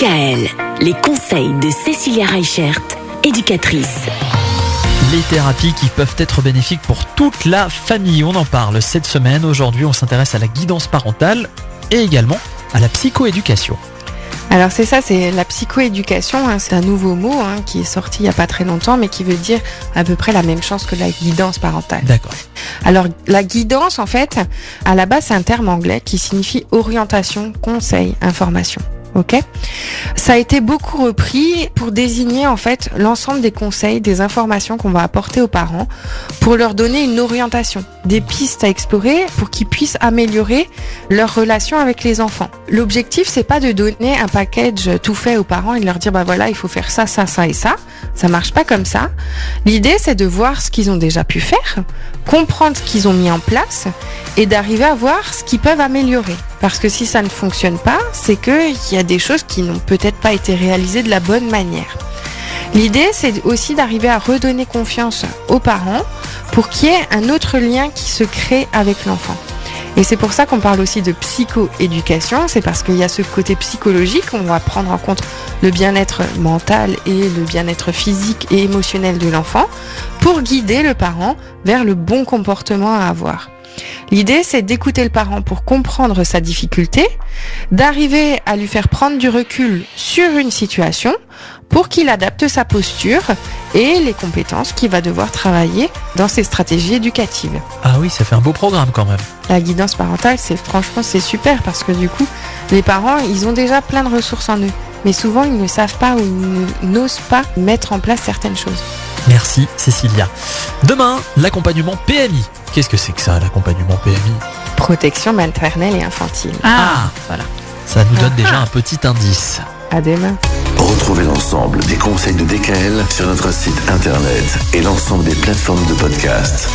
DKL, les conseils de Cécilia Reichert, éducatrice. Les thérapies qui peuvent être bénéfiques pour toute la famille, on en parle cette semaine. Aujourd'hui, on s'intéresse à la guidance parentale et également à la psychoéducation. Alors c'est ça, c'est la psychoéducation, hein, c'est un nouveau mot hein, qui est sorti il n'y a pas très longtemps, mais qui veut dire à peu près la même chose que la guidance parentale. D'accord. Alors la guidance, en fait, à la base, c'est un terme anglais qui signifie orientation, conseil, information. Ok Ça a été beaucoup repris pour désigner en fait l'ensemble des conseils, des informations qu'on va apporter aux parents pour leur donner une orientation, des pistes à explorer pour qu'ils puissent améliorer leur relation avec les enfants. L'objectif c'est pas de donner un package tout fait aux parents et de leur dire bah voilà, il faut faire ça ça ça et ça. Ça marche pas comme ça. L'idée c'est de voir ce qu'ils ont déjà pu faire, comprendre ce qu'ils ont mis en place et d'arriver à voir ce qu'ils peuvent améliorer. Parce que si ça ne fonctionne pas, c'est qu'il y a des choses qui n'ont peut-être pas été réalisées de la bonne manière. L'idée, c'est aussi d'arriver à redonner confiance aux parents pour qu'il y ait un autre lien qui se crée avec l'enfant. Et c'est pour ça qu'on parle aussi de psychoéducation, c'est parce qu'il y a ce côté psychologique, on va prendre en compte le bien-être mental et le bien-être physique et émotionnel de l'enfant pour guider le parent vers le bon comportement à avoir. L'idée, c'est d'écouter le parent pour comprendre sa difficulté, d'arriver à lui faire prendre du recul sur une situation pour qu'il adapte sa posture et les compétences qu'il va devoir travailler dans ses stratégies éducatives. Ah oui, ça fait un beau programme quand même. La guidance parentale, c'est franchement c'est super parce que du coup, les parents, ils ont déjà plein de ressources en eux, mais souvent ils ne savent pas ou ils n'osent pas mettre en place certaines choses. Merci Cécilia. Demain, l'accompagnement PMI. Qu'est-ce que c'est que ça, l'accompagnement PMI Protection maternelle et infantile. Ah, voilà. Ça nous donne déjà un petit indice. À demain. Retrouvez l'ensemble des conseils de DKL sur notre site internet et l'ensemble des plateformes de podcast.